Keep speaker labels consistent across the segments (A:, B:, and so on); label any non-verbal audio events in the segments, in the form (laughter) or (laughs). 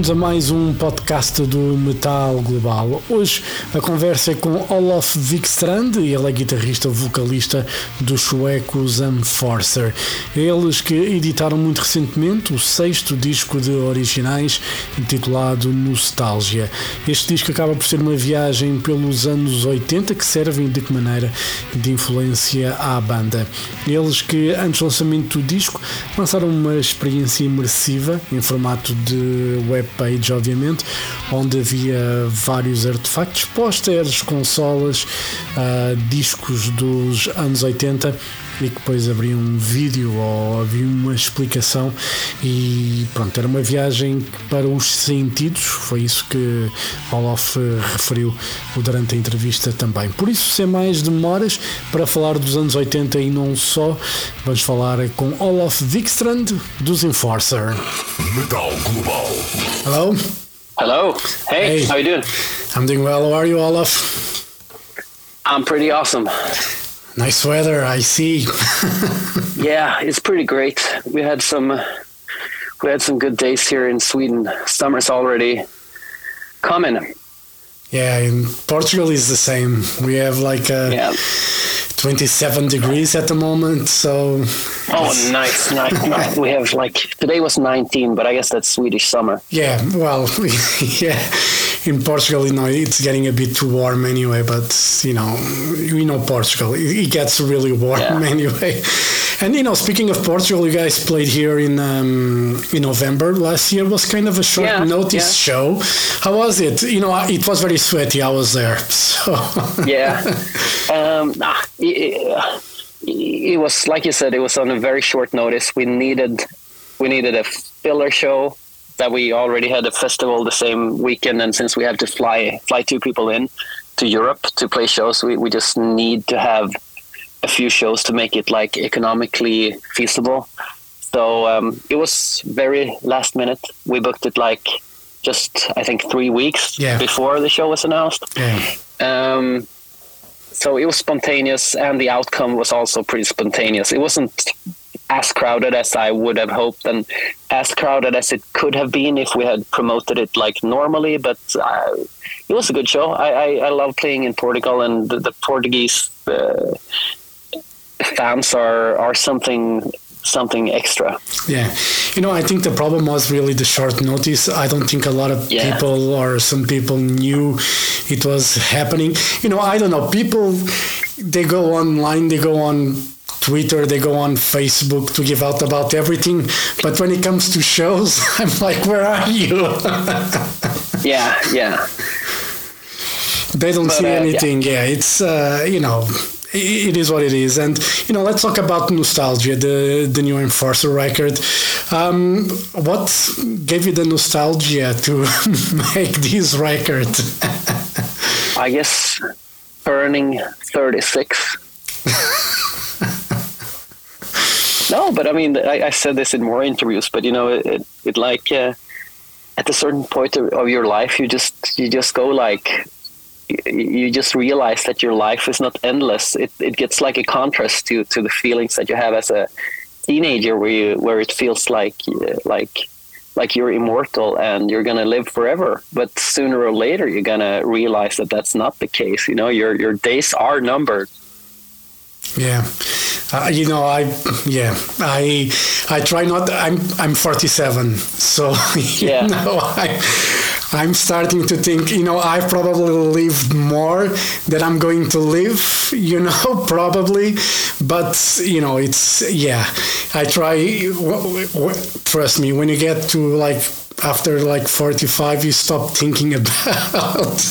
A: bem-vindos a mais um podcast do Metal Global. Hoje a conversa é com Olof Wikstrand, ele é guitarrista vocalista dos suecos Enforcer. Eles que editaram muito recentemente o sexto disco de originais intitulado Nostalgia. Este disco acaba por ser uma viagem pelos anos 80 que servem de que maneira de influência à banda. Eles que antes do lançamento do disco lançaram uma experiência imersiva em formato de webpage, obviamente, onde havia vários artefactos, posters, consolas, uh, discos dos anos 80 e que depois abria um vídeo ou havia uma explicação e pronto, era uma viagem para os sentidos, foi isso que Olof referiu durante a entrevista também. Por isso, sem mais demoras, para falar dos anos 80 e não só, vamos falar com Olof Wikstrand dos Enforcer.
B: Metal Global.
A: Hello.
C: Hello. Hey,
A: Hey.
C: how you doing?
A: I'm doing well. How are you, Olaf?
C: I'm pretty awesome.
A: Nice weather, I see. (laughs)
C: Yeah, it's pretty great. We had some we had some good days here in Sweden. Summer's already coming.
A: Yeah, in Portugal is the same. We have like uh,
C: Yeah.
A: 27 degrees at the moment, so
C: Oh, nice, nice. we have like today was 19, but I guess that's Swedish summer.
A: yeah, well, (laughs) yeah. In Portugal, you know, it's getting a bit too warm anyway, but you know, we know Portugal, it it gets really warm
C: Yeah. (laughs)
A: anyway. And you know, speaking of Portugal, you guys played here in um, in November last year. It was kind of a short
C: Yeah,
A: notice show. How was it? You know, it was very sweaty. I was there, so
C: Yeah. (laughs) um, ah, it, it was like you said. It was on a very short notice. We needed we needed a filler show that we already had a festival the same weekend, and since we have to fly fly two people in to Europe to play shows, we, we just need to have a few shows to make it like economically feasible. So um, it was very last minute. We booked it like just I think three weeks
A: Yeah.
C: before the show was announced.
A: yeah.
C: Um, so it was spontaneous, and the outcome was also pretty spontaneous. It wasn't as crowded as I would have hoped, and as crowded as it could have been if we had promoted it like normally. But uh, it was a good show. I, I, I love playing in Portugal, and the, the Portuguese uh, fans are are something something extra.
A: Yeah, you know, I think the problem was really the short notice. I don't think a lot of
C: Yeah.
A: people or some people knew it was happening. You know, I don't know. People, they go online, they go on Twitter, they go on Facebook to give out about everything. But when it comes to shows, (laughs) I'm like, where are you? (laughs)
C: Yeah, yeah.
A: they don't
C: But,
A: see
C: uh, yeah.
A: anything. Yeah, it's uh, you know. It is what it is, and you know. Let's talk about nostalgia, the the new Enforcer record. Um, what gave you the nostalgia to (laughs) make this record?
C: I guess turning 36. (laughs) no, but I mean, I, I said this in more interviews, but you know, it, it, it like uh, at a certain point of, of your life, you just you just go like you just realize that your life is not endless. It it gets like a contrast to to the feelings that you have as a teenager, where you where it feels like like like you're immortal and you're gonna live forever. But sooner or later, you're gonna realize that that's not the case. You know, your your days are numbered.
A: Yeah, uh, you know, I yeah, I I try not. I'm I'm 47, so (laughs) you
C: Yeah.
A: know, I I'm starting to think. You know, I've probably lived more than I'm going to live. (laughs) You know, (laughs) probably, but you know, it's yeah. I try. Trust me, when you get to like after like 45, you stop thinking (laughs) about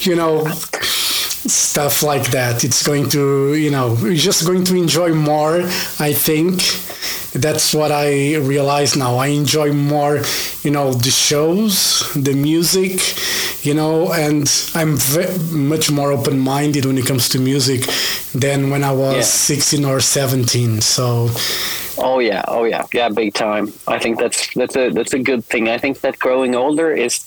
A: you know stuff like that. It's going to, you know, you're just going to enjoy more, I think. That's what I realize now. I enjoy more, you know, the shows, the music, you know, and I'm ve- much more open minded when it comes to music than when I was
C: Yeah.
A: 16 or 17. So,
C: Oh yeah, oh yeah, yeah, big time. I think that's that's a that's a good thing. I think that growing older is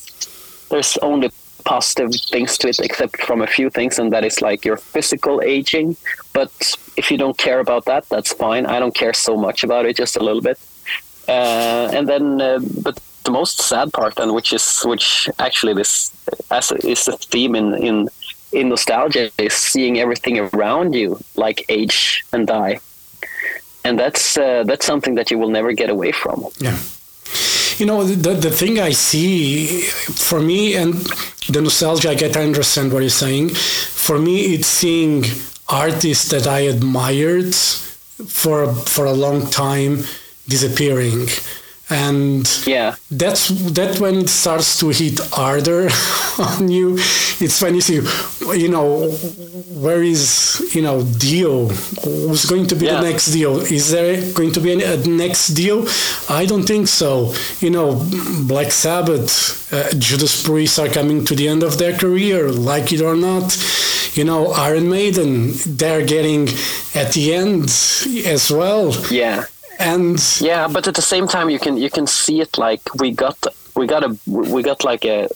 C: there's only positive things to it, except from a few things, and that is like your physical aging. But if you don't care about that, that's fine. I don't care so much about it, just a little bit. Uh, and then, uh, but the most sad part, and which is which actually this as a, is a theme in in in nostalgia, is seeing everything around you like age and die, and that's uh, that's something that you will never get away from.
A: Yeah. You know, the, the thing I see for me and the nostalgia, I get, I understand what you're saying. For me, it's seeing artists that I admired for for a long time disappearing. And
C: yeah.
A: that's that when it starts to hit harder (laughs) on you it's when you see you know where is you know Dio? Who's going to be yeah. the next Dio is there going to be any, a next Dio i don't think so. You know black sabbath uh, judas priest are coming to the end of their career like it or not you know iron maiden they're getting at the end as well.
C: Yeah.
A: And
C: yeah but at the same time you can you can see it like we got we got a we got like a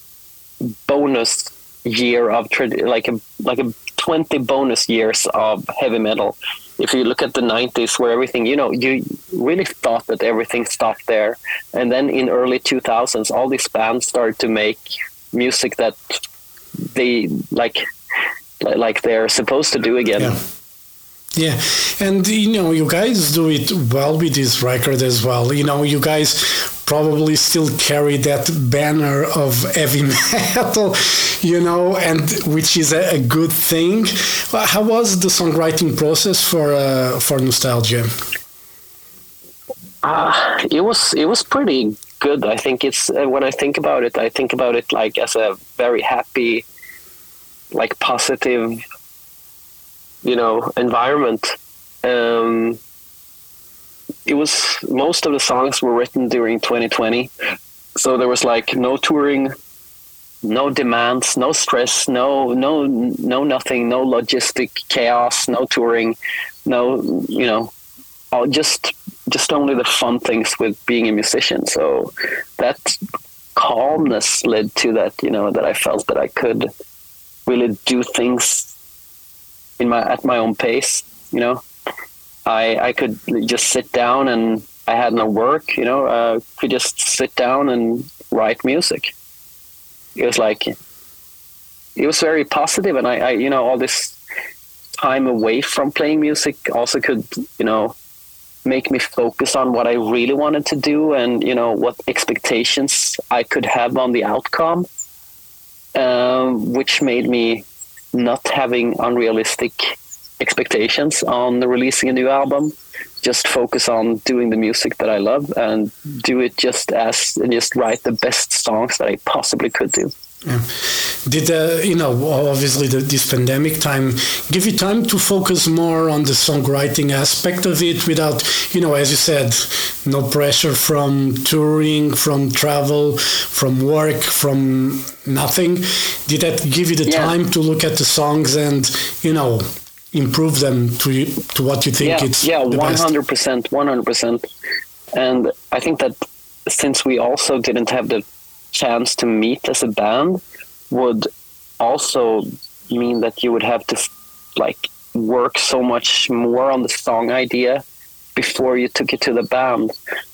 C: bonus year of like a like a 20 bonus years of heavy metal. If you look at the 90s where everything you know you really thought that everything stopped there. And then in early 2000s all these bands started to make music that they like like they're supposed to do again
A: yeah. Yeah, and you know, you guys do it well with this record as well. You know, you guys probably still carry that banner of heavy (laughs) metal, you know, and which is a, a good thing. How was the songwriting process for uh, for Nostalgia?
C: Uh, it was it was pretty good. I think it's uh, when I think about it, I think about it like as a very happy, like positive you know environment. Um, it was most of the songs were written during 2020, so there was like no touring, no demands, no stress, no no no nothing, no logistic chaos, no touring, no you know, just just only the fun things with being a musician. So that calmness led to that, you know, that I felt that I could really do things in my at my own pace. You know, I I could just sit down and I had no work. You know, uh, could just sit down and write music. It was like it was very positive, and I, I you know all this time away from playing music also could you know make me focus on what I really wanted to do and you know what expectations I could have on the outcome, um, which made me not having unrealistic expectations on releasing a new album. Just focus on doing the music that I love and do it just as and just write the best songs that I possibly could do.
A: Yeah. Did uh, you know? Obviously, the, this pandemic time give you time to focus more on the songwriting aspect of it, without you know, as you said, no pressure from touring, from travel, from work, from nothing. Did that give you the yeah. time to look at the songs and you know improve them to to what you think
C: yeah,
A: it's
C: yeah, one hundred percent, one hundred percent. And I think that since we also didn't have the chance to meet as a band would also mean that you would have to like work so much more on the song idea before you took it to the band.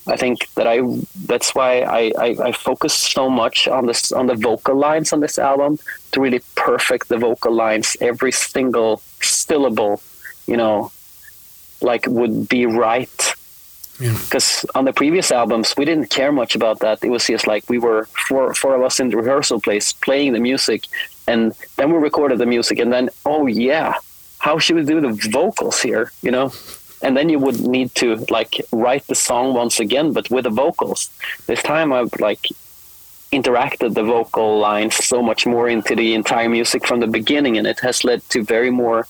C: I think that I that's why I, I, I focus so much on this on the vocal lines on this album to really perfect the vocal lines. Every single syllable, you know, like would be right because yeah. on the previous albums we didn't care much about that. It was just like we were four four of us in the rehearsal place playing the music and then we recorded the music and then oh yeah how should we do the vocals here you know? And then you would need to like write the song once again but with the vocals. This time i've like interacted the vocal lines so much more into the entire music from the beginning and it has led to very more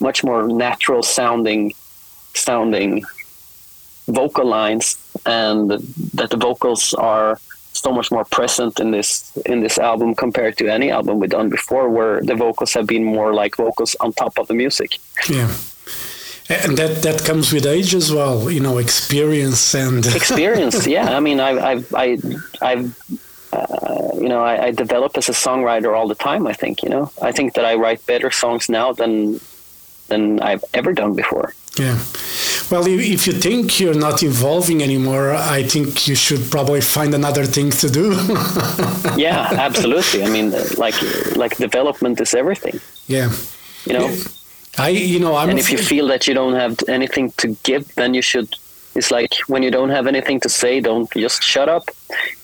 C: much more natural sounding sounding vocal lines and that the vocals are so much more present in this in this album compared to any album we've done before where the vocals have been more like vocals on top of the music
A: yeah and that that comes with age as well you know experience and (laughs)
C: experience yeah i mean i've i've I, i have uh, you know I, I develop as a songwriter all the time. I think you know I think that I write better songs now than than I've ever done before.
A: Yeah. Well, if you think you're not evolving anymore, I think you should probably find another thing to do. (laughs)
C: yeah, absolutely. I mean, like like development is everything.
A: Yeah.
C: You know.
A: I you know I'm.
C: And if you feel that you don't have anything to give, then you should. It's like when you don't have anything to say, don't just shut up.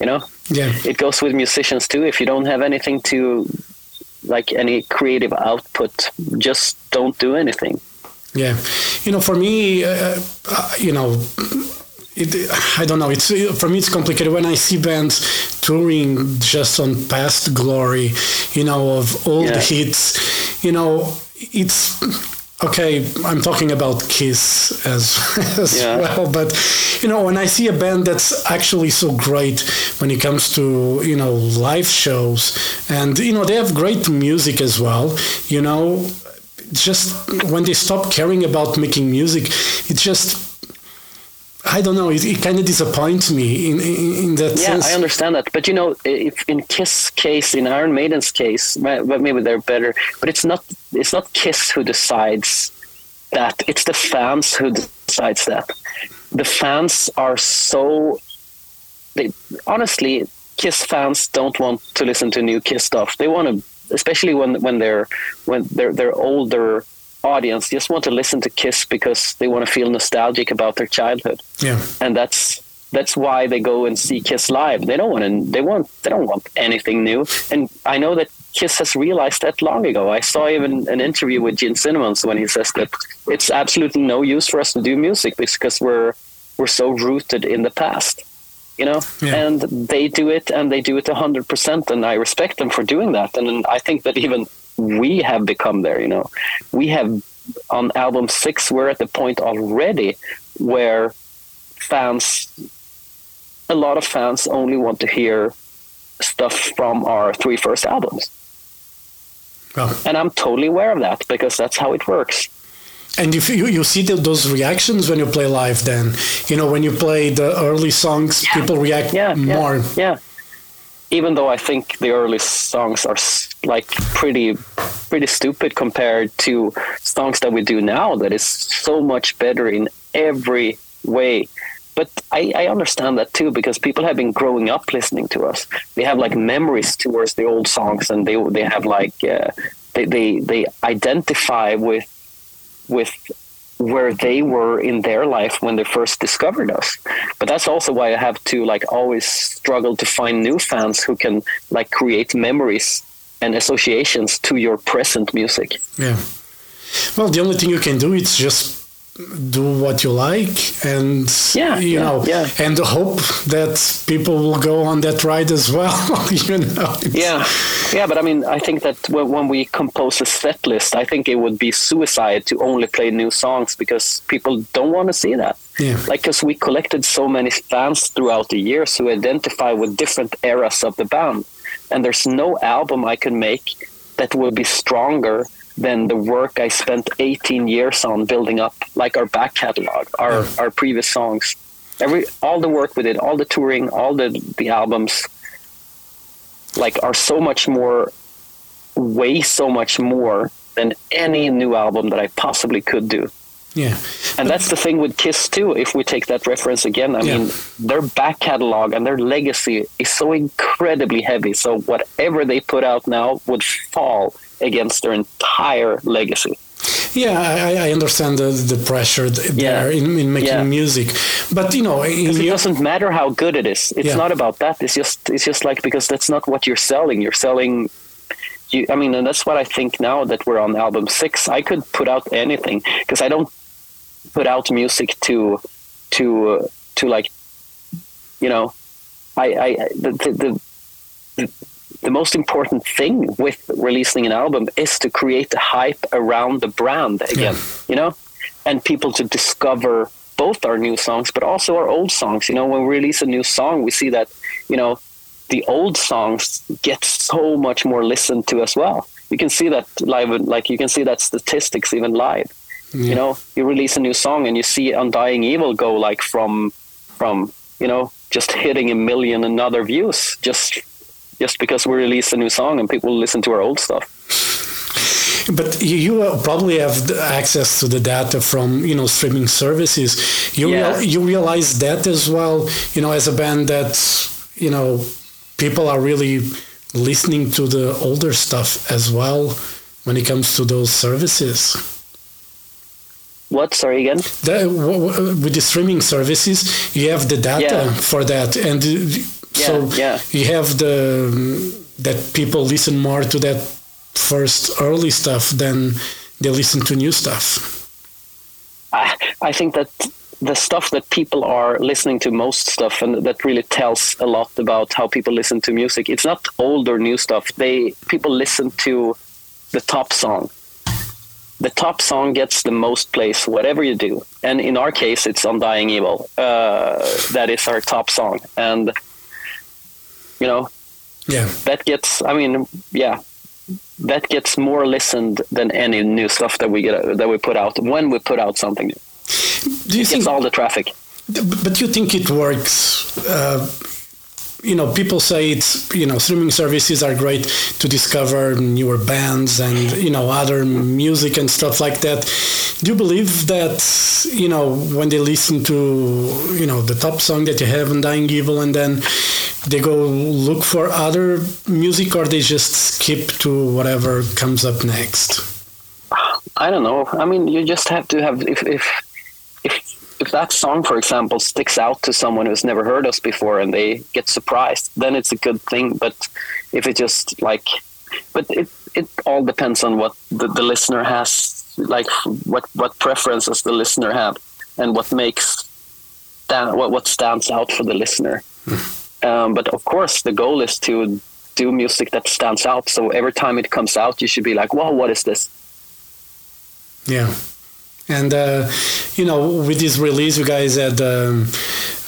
C: You know.
A: Yeah.
C: It goes with musicians too. If you don't have anything to, like any creative output, just don't do anything.
A: Yeah, you know, for me, uh, uh, you know, it, I don't know. It's for me, it's complicated when I see bands touring just on past glory, you know, of old yeah. hits. You know, it's okay. I'm talking about Kiss as, (laughs) as yeah. well, but you know, when I see a band that's actually so great when it comes to you know live shows, and you know they have great music as well. You know, just when they stop caring about making music, it just I don't know. It, it kind of disappoints me in in, in that
C: yeah,
A: sense.
C: I understand that, but you know, if in Kiss case, in Iron Maiden's case, maybe they're better. But it's not. It's not Kiss who decides that. It's the fans who decides that. The fans are so. They honestly, Kiss fans don't want to listen to new Kiss stuff. They want to especially when when they're when they're they're older audience just want to listen to Kiss because they want to feel nostalgic about their childhood.
A: Yeah,
C: and that's that's why they go and see Kiss live. They don't want to. They want. They don't want anything new. And I know that Kiss has realized that long ago. I saw even an interview with Gene Simmons when he says that it's absolutely no use for us to do music because we're we're so rooted in the past you know yeah. and they do it and they do it 100% and i respect them for doing that and i think that even we have become there you know we have on album six we're at the point already where fans a lot of fans only want to hear stuff from our three first albums oh. and i'm totally aware of that because that's how it works
A: and if you, you see the, those reactions when you play live, then you know when you play the early songs, yeah. people react
C: yeah,
A: more.
C: Yeah, yeah. Even though I think the early songs are like pretty, pretty stupid compared to songs that we do now, that is so much better in every way. But I, I understand that too because people have been growing up listening to us. They have like memories towards the old songs, and they they have like uh, they, they they identify with with where they were in their life when they first discovered us. But that's also why I have to like always struggle to find new fans who can like create memories and associations to your present music.
A: Yeah. Well, the only thing you can do is just do what you like and
C: yeah,
A: you
C: yeah,
A: know
C: yeah.
A: and hope that people will go on that ride as well (laughs) you know.
C: Yeah yeah but i mean i think that when we compose a set list i think it would be suicide to only play new songs because people don't want to see that.
A: Yeah.
C: Like because we collected so many fans throughout the years who identify with different eras of the band and there's no album i can make that will be stronger than the work I spent 18 years on building up, like our back catalog, our yeah. our previous songs, every all the work we did, all the touring, all the the albums, like are so much more, way so much more than any new album that I possibly could do.
A: Yeah.
C: And that's the thing with Kiss too. If we take that reference again, I yeah. mean, their back catalog and their legacy is so incredibly heavy. So whatever they put out now would fall against their entire legacy.
A: Yeah, I, I understand the, the pressure there yeah. in, in making yeah. music, but you know,
C: it your... doesn't matter how good it is. It's not about that. It's just it's just like because that's not what you're selling. You're selling. You, I mean, and that's what I think now that we're on album six. I could put out anything because I don't put out music to to uh, to like you know I I the the, the the most important thing with releasing an album is to create the hype around the brand again, yeah. you know, and people to discover both our new songs, but also our old songs. You know, when we release a new song, we see that, you know, the old songs get so much more listened to as well. You can see that live, like you can see that statistics even live. Yeah. You know, you release a new song and you see Undying Evil go like from, from, you know, just hitting a million and other views just just because we release a new song and people listen to our old stuff.
A: But you, you probably have access to the data from you know streaming services. You
C: Yeah.
A: real, you realize that as well. You know, as a band that you know people are really listening to the older stuff as well when it comes to those services.
C: What? Sorry again.
A: The, w- w- with the streaming services, you have the data
C: Yeah.
A: for that, and so
C: yeah.
A: you have the that people listen more to that first early stuff than they listen to new stuff.
C: I, I think that the stuff that people are listening to most stuff and that really tells a lot about how people listen to music it's not old or new stuff they people listen to the top song the top song gets the most plays whatever you do and in our case it's undying evil uh, that is our top song and you know
A: Yeah,
C: that gets i mean yeah that gets more listened than any new stuff that we get that we put out when we put out something
A: do you
C: it's
A: think?
C: all the traffic
A: But you think it works? Uh, you know, people say it's you know streaming services are great to discover newer bands and you know other music and stuff like that. Do you believe that you know when they listen to you know the top song that you have Undying Evil and then they go look for other music or they just skip to whatever comes up next?
C: I don't know. I mean, you just have to have if if if if that song, for example, sticks out to someone who's never heard us before and they get surprised, then it's a good thing. But if it just like, but it it all depends on what the, the listener has, like what what preferences the listener have, and what makes that what what stands out for the listener. um, but of course, the goal is to do music that stands out. So every time it comes out, you should be like, "Wow, what is this?"
A: Yeah. And, uh, you know, with this release, you guys had um,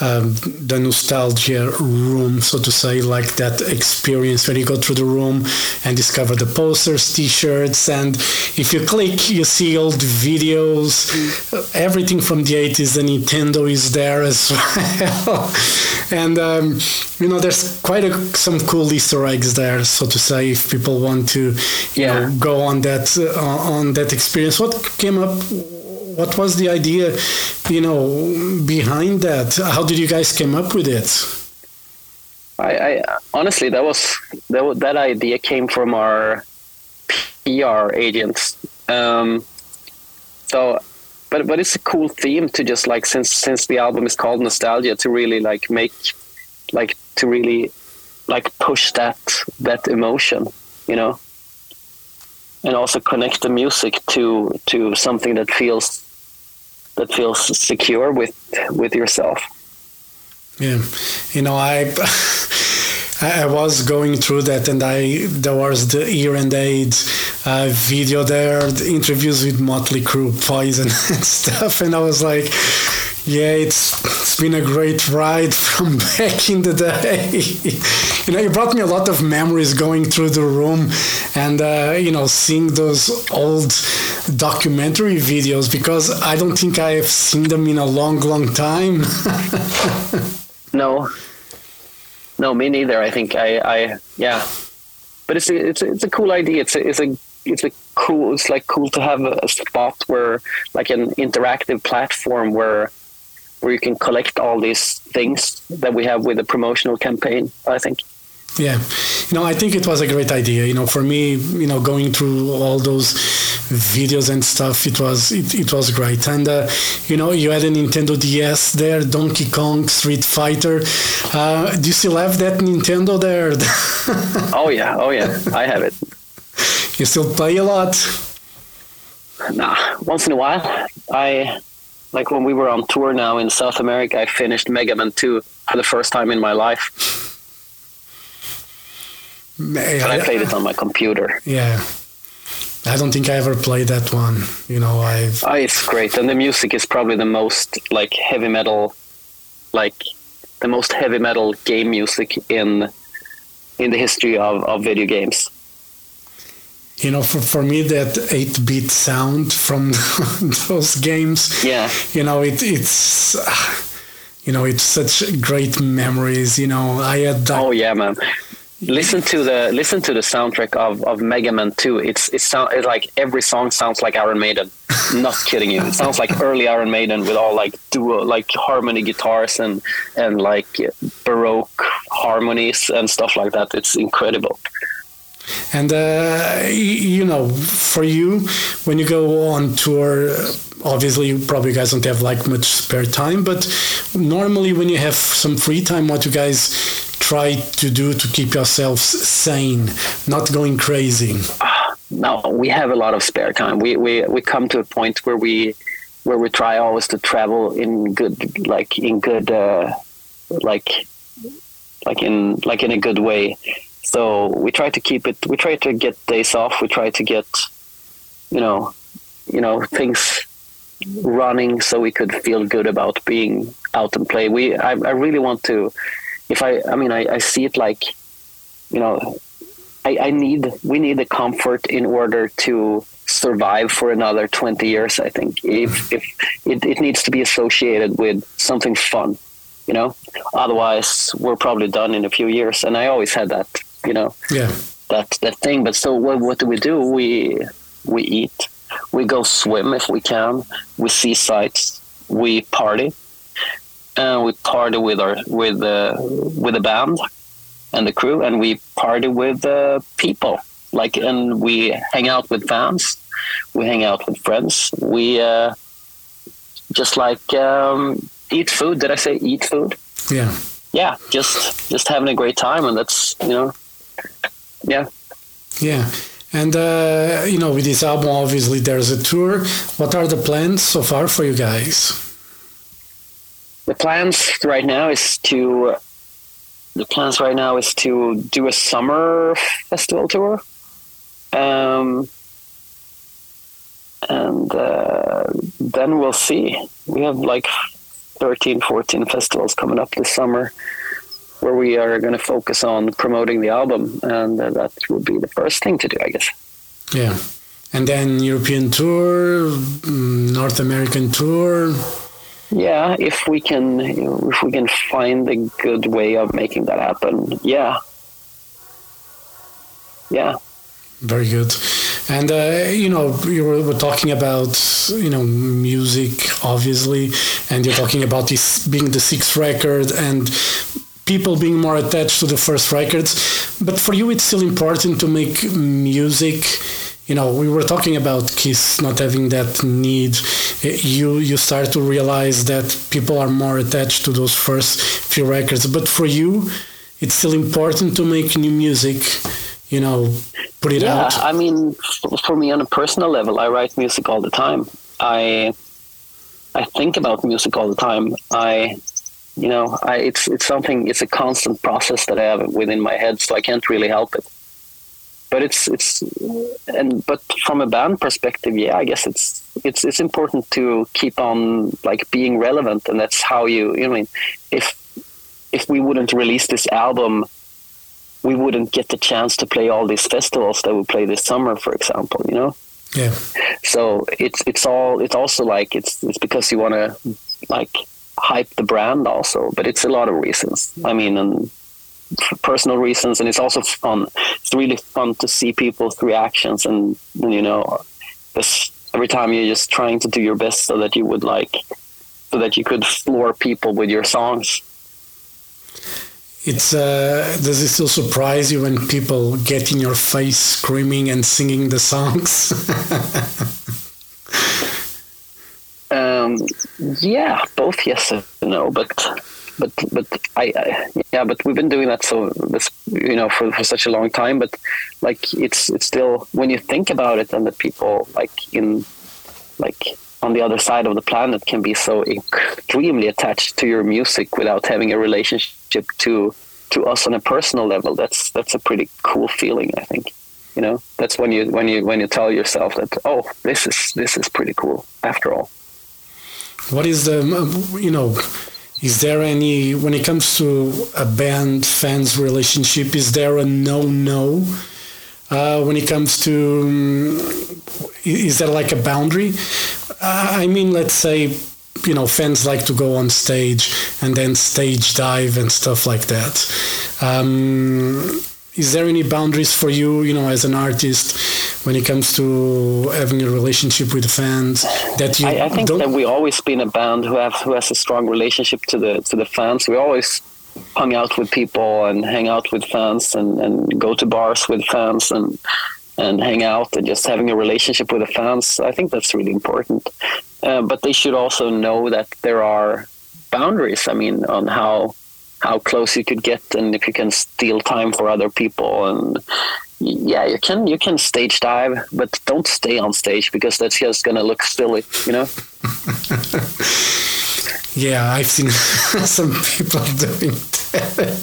A: um, the nostalgia room, so to say, like that experience where you go through the room and discover the posters, t shirts, and if you click, you see old videos, everything from the 80s. The Nintendo is there as (laughs) well. and, um, you know, there's quite a, some cool Easter eggs there, so to say, if people want to, you
C: Yeah.
A: know, go on that uh, on that experience. What came up? What was the idea, you know, behind that? How did you guys came up with it?
C: I, I honestly that was that wa- that idea came from our PR agents. Um, so, but but it's a cool theme to just like since since the album is called Nostalgia to really like make like to really like push that that emotion, you know, and also connect the music to to something that feels that feels secure with with yourself.
A: Yeah, you know, I (laughs) I was going through that, and I there was the Hear 'n Aid uh, video there, the interviews with Motley Crue, Poison, (laughs) and stuff, and I was like. Yeah, it's it's been a great ride (laughs) from back in the day. you know, it brought me a lot of memories going through the room, and uh, you know, seeing those old documentary videos because I don't think I have seen them in a long, long time. (laughs)
C: No, no, me neither. I think I, I, yeah, but it's a, it's a, it's a cool idea. It's a, it's a, it's a cool. It's like cool to have a, a spot where, like, an interactive platform where, where you can collect all these things that we have with the promotional campaign. I think.
A: Yeah, you know, I think it was a great idea. You know, for me, you know, going through all those videos and stuff, it was it, it was great. And uh, you know, you had a Nintendo DS there, Donkey Kong, Street Fighter. Uh, do you still have that Nintendo there? (laughs)
C: Oh yeah, oh yeah, I have it.
A: you still play a lot?
C: Nah, once in a while, I like when we were on tour now in South America. I finished Mega Man Two for the first time in my life, but I played it on my computer.
A: Yeah. I don't think I ever played that one. You know, I've
C: Oh, it's great, and the music is probably the most like heavy metal, like the most heavy metal game music in in the history of, of video games.
A: you know, for, for me, that 8 bit sound from (laughs) those games,
C: Yeah,
A: you know, it, it's, uh, you know, it's such great memories. You know, I had that,
C: oh yeah, man. Listen to the listen to the soundtrack of, of Mega Man 2. It's it sound it's like every song sounds like Iron Maiden. Not kidding you. It sounds like early Iron Maiden with all like duo like harmony guitars and and like baroque harmonies and stuff like that. It's incredible.
A: And uh, you know, for you, when you go on tour, obviously you probably guys don't have like much spare time. But normally, when you have some free time, what you guys try to do to keep yourselves sane, not going crazy?
C: No, we have a lot of spare time. We we we come to a point where we where we try always to travel in good like in good uh, like like in like in a good way so we try to keep it. We try to get days off. We try to get, you know, you know things running so we could feel good about being out and play. We I, I really want to. If I I mean I, I see it like, you know, I, I need we need the comfort in order to survive for another 20 years i think. If, mm. if it, it needs to be associated with something fun you know? Otherwise we're probably done in a few years. And i always had that you know
A: yeah.
C: that that thing. But so what, what do we do? We we eat. We go swim if we can. We see sights. We party and we party with our with uh, with the band and the crew and we party with uh, people like and we hang out with fans we hang out with friends we uh, just like um, eat food did i say eat food
A: yeah
C: yeah just just having a great time and that's you know yeah.
A: Yeah. And, uh, you know, with this album, obviously there's a tour. What are the plans so far for you guys?
C: The plans right now is to, the plans right now is to do a summer festival tour. Um, and uh, then we'll see. We have like 13, 14 festivals coming up this summer where we are going to focus on promoting the album, and uh, that will be the first thing to do, I guess.
A: Yeah, and then European tour, mm, North American tour.
C: Yeah, if we can, if we can find a good way of making that happen, yeah, yeah.
A: Very good. And uh, you know, you were, talking about you know music, obviously, and you're talking about this being the sixth record, and people being more attached to the first records. But for you, it's still important to make music. You know, we were talking about Kiss not having that need. You you start to realize that people are more attached to those first few records. But for you, it's still important to make new music. You know, put it
C: yeah,
A: out.
C: I mean, for me on a personal level, I write music all the time. I I think about music all the time. I you know, I, it's it's something. It's a constant process that I have within my head, so I can't really help it. But it's it's and but from a band perspective, yeah, I guess it's it's it's important to keep on like being relevant, and that's how you you know I mean if if we wouldn't release this album, we wouldn't get the chance to play all these festivals that we play this summer, for example. You know.
A: Yeah.
C: So it's it's all it's also like it's it's because you want to like hype the brand also, but it's a lot of reasons. I mean, and personal reasons, and it's also fun. It's really fun to see people's reactions, and, and you know, this every time you're just trying to do your best so that you would like, so that you could floor people with your songs.
A: It's uh, does it still surprise you when people get in your face screaming and singing the songs? (laughs)
C: Um, yeah, both yes and no, but but but I, I, yeah, but we've been doing that so this you know for, for such a long time. But like it's it's still when you think about it, and that people like in like on the other side of the planet can be so extremely attached to your music without having a relationship to to us on a personal level. That's that's a pretty cool feeling, I think. You know, that's when you when you when you tell yourself that oh, this is this is pretty cool after all.
A: What is the, you know, is there any, when it comes to a band fans relationship, is there a no no? Uh, when it comes to, um, is there like a boundary? Uh, I mean, let's say, you know, fans like to go on stage and then stage dive and stuff like that. Um, is there any boundaries for you, you know, as an artist, when it comes to having a relationship with fans? That you
C: I, I think
A: don't?
C: that we always been a band who have who has a strong relationship to the to the fans. We always hung out with people and hang out with fans and, and go to bars with fans and and hang out and just having a relationship with the fans. I think that's really important. Uh, but they should also know that there are boundaries. I mean, on how how close you could get and if you can steal time for other people and yeah you can you can stage dive but don't stay on stage because that's just gonna look silly you know (laughs)
A: Yeah, I've seen (laughs) some people (laughs) doing that.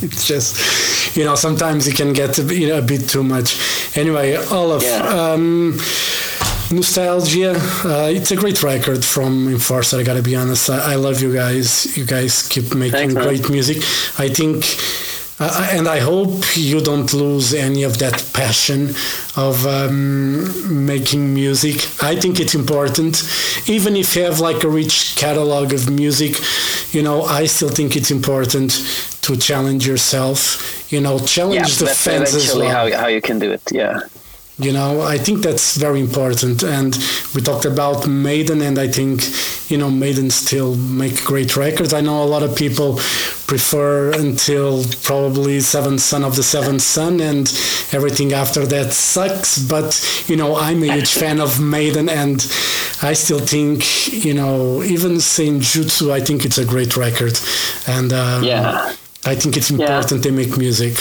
A: it's just, you know, sometimes it can get a bit, you know, a bit too much. Anyway, Olaf,
C: Yeah.
A: um, Nostalgia, uh, it's a great record from Enforcer, I gotta be honest. I, I love you guys. You guys keep making
C: Thanks,
A: great music. I think. Uh, and I hope you don't lose any of that passion of um, making music. I think it's important, even if you have like a rich catalog of music. You know, I still think it's important to challenge yourself. You know, challenge
C: yeah
A: the
C: that's
A: fans as
C: eventually
A: well.
C: how, how you can do it yeah
A: You know, I think that's very important. And we talked about Maiden, and I think, you know, Maiden still make great records. I know a lot of people prefer until probably Seventh Son of the Seventh Son, and everything after that sucks. But, you know, I'm a huge fan of Maiden, and I still think, you know, even Senjutsu, I think it's a great record. And um,
C: yeah
A: I think it's important they make music.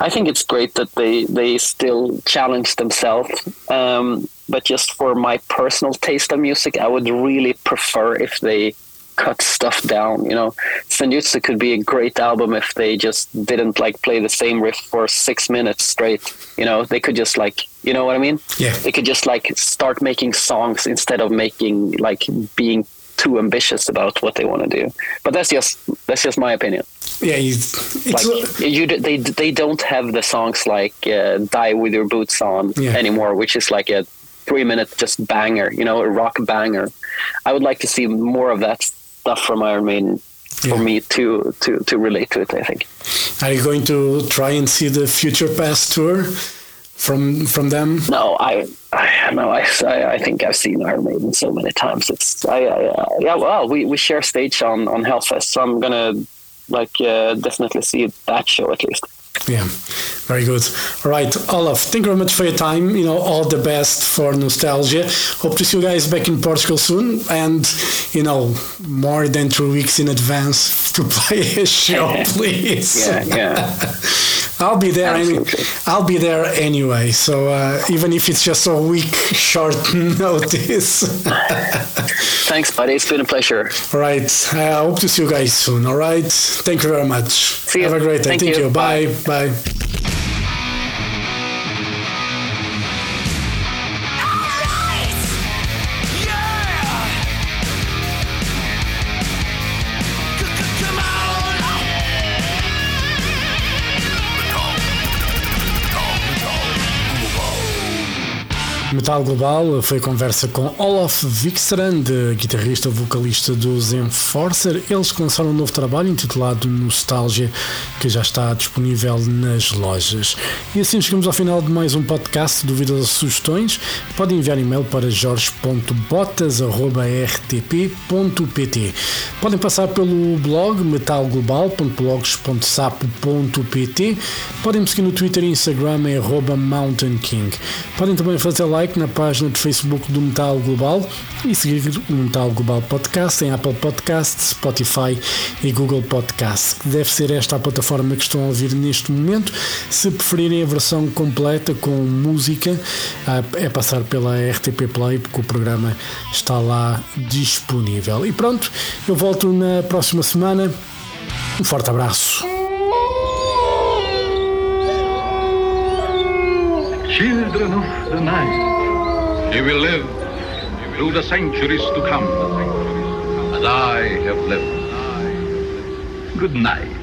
C: I think it's great that they they still challenge themselves. Um, but just for my personal taste of music, I would really prefer if they cut stuff down. You know, Senjutsu could be a great album if they just didn't like play the same riff for six minutes straight. You know, they could just like, you know what I mean?
A: Yeah.
C: They could just like start making songs instead of making like being too ambitious about what they want to do. But that's just that's just my opinion
A: Yeah, it's
C: like you they they don't have the songs like uh, "Die with Your Boots On"
A: Yeah.
C: anymore, which is like a three minute just banger, you know, a rock banger. I would like to see more of that stuff from Iron Maiden for
A: Yeah.
C: me to to to relate to it. I think.
A: Are you going to try and see the Future Past tour from from them?
C: No, I, I no, I, I, I think I've seen Iron Maiden so many times. It's, I, I yeah, well, we, we share stage on on Hellfest, so I'm gonna like uh, definitely see that show at least.
A: Yeah, very good. All right, Olaf, thank you very much for your time. You know, all the best for nostalgia. Hope to see you guys back in Portugal soon, and you know, more than two weeks in advance (laughs) to play a show, (laughs) please.
C: Yeah, yeah. (laughs)
A: I'll be there. Any, I'll be there anyway. So uh, even if it's just a week short (laughs) notice. (laughs)
C: Thanks, buddy. It's been a pleasure.
A: all right. I hope to see you guys soon. All right. Thank you very much.
C: See you.
A: Have a great day.
C: Thank
A: Thank,
C: you.
A: you. Bye. Bye. Metal Global foi conversa com Olaf Wikstrand, guitarrista vocalista dos Enforcer. Eles lançaram um novo trabalho intitulado Nostalgia, que já está disponível nas lojas. E assim chegamos ao final de mais um podcast. Dúvidas ou sugestões? Podem enviar e-mail para jorge.botas.rtp.pt. Podem passar pelo blog metalglobal.blogs.sapo.pt. Podem me seguir no Twitter e Instagram em Mountain King. Podem também fazer like na página de Facebook do Metal Global e seguir o Metal Global Podcast em Apple Podcasts, Spotify e Google Podcasts. que Deve ser esta a plataforma que estão a ouvir neste momento. Se preferirem a versão completa com música, ah, é passar pela RTP Play, porque o programa está lá disponível. E pronto, eu volto na próxima semana. Um forte abraço.
D: Children of the night, you will live through the centuries to come, as I have lived. Good night.